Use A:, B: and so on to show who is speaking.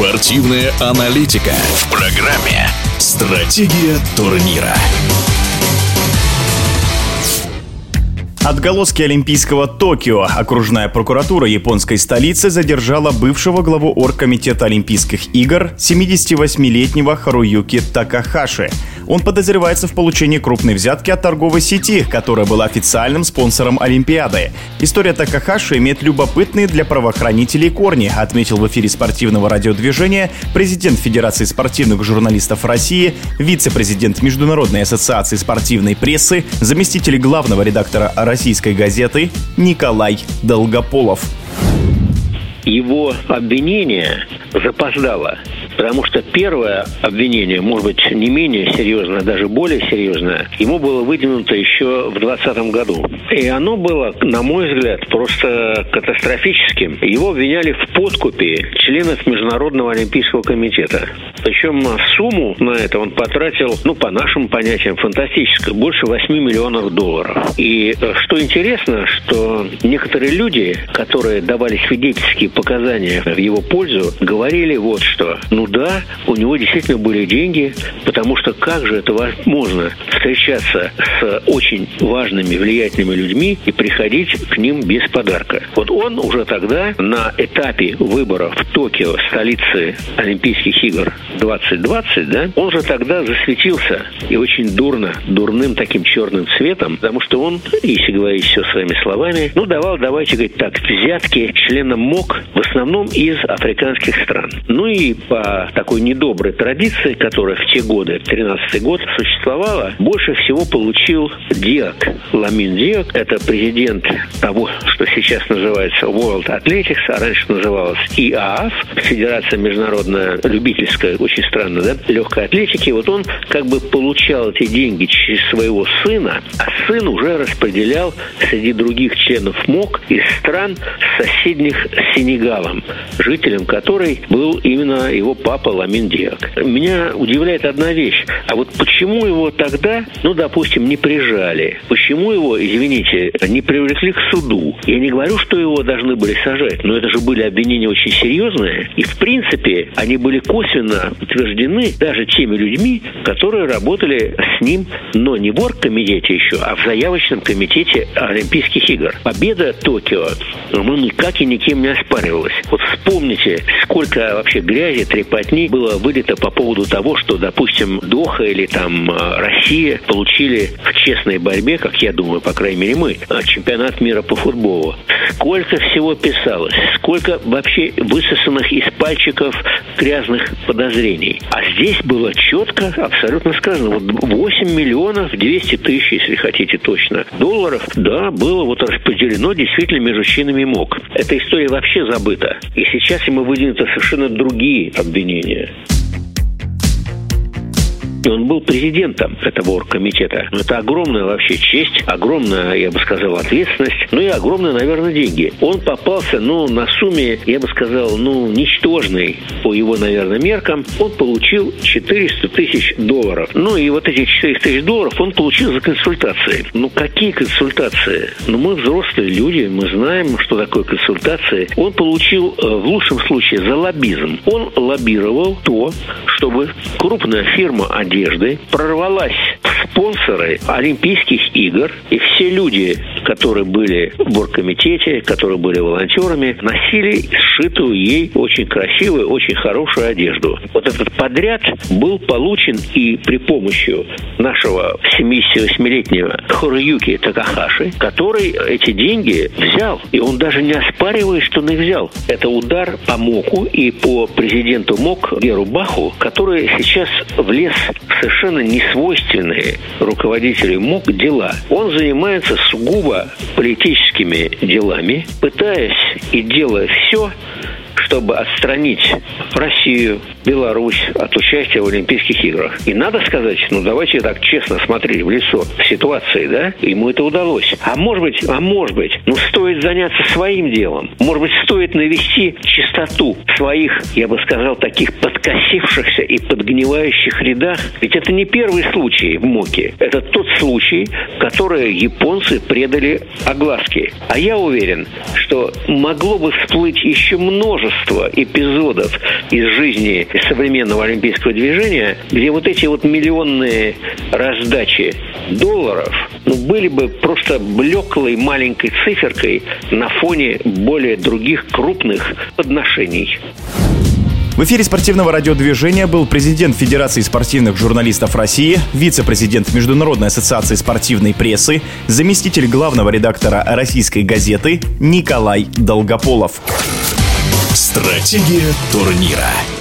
A: Спортивная аналитика в программе «Стратегия турнира».
B: Отголоски Олимпийского Токио. Окружная прокуратура японской столицы задержала бывшего главу оргкомитета Олимпийских игр 78-летнего Харуюки Такахаши. Он подозревается в получении крупной взятки от торговой сети, которая была официальным спонсором Олимпиады. История Такахаши имеет любопытные для правоохранителей корни, отметил в эфире спортивного радиодвижения президент Федерации спортивных журналистов России, вице-президент Международной ассоциации спортивной прессы, заместитель главного редактора российской газеты Николай Долгополов.
C: Его обвинение запоздало. Потому что первое обвинение, может быть, не менее серьезное, даже более серьезное, ему было выдвинуто еще в 2020 году. И оно было, на мой взгляд, просто катастрофическим. Его обвиняли в подкупе членов Международного Олимпийского комитета. Причем сумму на это он потратил, ну, по нашим понятиям, фантастическую, больше 8 миллионов долларов. И э, что интересно, что некоторые люди, которые давали свидетельские показания в его пользу, говорили вот что. Ну да, у него действительно были деньги, потому что как же это возможно встречаться с очень важными, влиятельными людьми и приходить к ним без подарка. Вот он уже тогда на этапе выборов в Токио, столице Олимпийских игр 2020, да, он же тогда засветился и очень дурно, дурным таким черным цветом, потому что он, если говорить все своими словами, ну, давал, давайте говорить так, взятки членам МОК в основном из африканских стран. Ну и по такой недоброй традиции, которая в те годы, 13 год, существовала, больше всего получил Диак. Ламин Диак – это президент того, что сейчас называется World Athletics, а раньше называлась ИААФ, Федерация международная любительская, очень странно, да, легкой атлетики. Вот он как бы получал эти деньги через своего сына, а сын уже распределял среди других членов МОК из стран соседних с Сенегалом, жителем которой был именно его папа Ламин Диак. Меня удивляет одна вещь. А вот почему его тогда, ну, допустим, не прижали? Почему его, извините, не привлекли к суду? Я не говорю, что его должны были сажать, но это же были обвинения очень серьезные. И, в принципе, они были косвенно утверждены даже теми людьми, которые работали с ним, но не в оргкомитете еще, а в заявочном комитете Олимпийских игр. Победа Токио, ну, никак и никем не оспаривалась. Вот вспомните, сколько вообще грязи, трепотни было вылито по поводу того, что, допустим, Доха или там э, Россия получили в честной борьбе, как я думаю, по крайней мере мы, э, чемпионат мира по футболу. Сколько всего писалось, сколько вообще высосанных из пальчиков грязных подозрений. А здесь было четко, абсолютно сказано, вот 8 миллионов 200 тысяч, если хотите точно, долларов, да, было вот распределено действительно между чинами МОК. Эта история вообще забыта. И сейчас ему выдвинуты совершенно другие обвинения. И он был президентом этого оргкомитета. Это огромная вообще честь, огромная, я бы сказал, ответственность, ну и огромные, наверное, деньги. Он попался, ну, на сумме, я бы сказал, ну, ничтожной по его, наверное, меркам. Он получил 400 тысяч долларов. Ну и вот эти 400 тысяч долларов он получил за консультации. Ну, какие консультации? Ну, мы взрослые люди, мы знаем, что такое консультации. Он получил, э, в лучшем случае, за лоббизм. Он лоббировал то, чтобы крупная фирма одежды прорвалась спонсоры Олимпийских игр, и все люди, которые были в оргкомитете, которые были волонтерами, носили сшитую ей очень красивую, очень хорошую одежду. Вот этот подряд был получен и при помощи нашего 78-летнего Хоруюки Такахаши, который эти деньги взял. И он даже не оспаривает, что он их взял. Это удар по МОКу и по президенту МОК Геру Баху, который сейчас влез в совершенно несвойственные руководителю МОК дела. Он занимается сугубо политическими делами, пытаясь и делая все, чтобы отстранить Россию, Беларусь от участия в Олимпийских играх. И надо сказать, ну давайте так честно смотреть в лицо ситуации, да, ему это удалось. А может быть, а может быть, ну стоит заняться своим делом. Может быть, стоит навести чистоту в своих, я бы сказал, таких подкосившихся и подгнивающих рядах. Ведь это не первый случай в МОКе. Это тот случай, который японцы предали огласке. А я уверен, что могло бы всплыть еще множество множество эпизодов из жизни современного олимпийского движения, где вот эти вот миллионные раздачи долларов ну, были бы просто блеклой маленькой циферкой на фоне более других крупных подношений.
B: В эфире спортивного радиодвижения был президент Федерации спортивных журналистов России, вице-президент Международной ассоциации спортивной прессы, заместитель главного редактора российской газеты Николай Долгополов.
A: Стратегия турнира.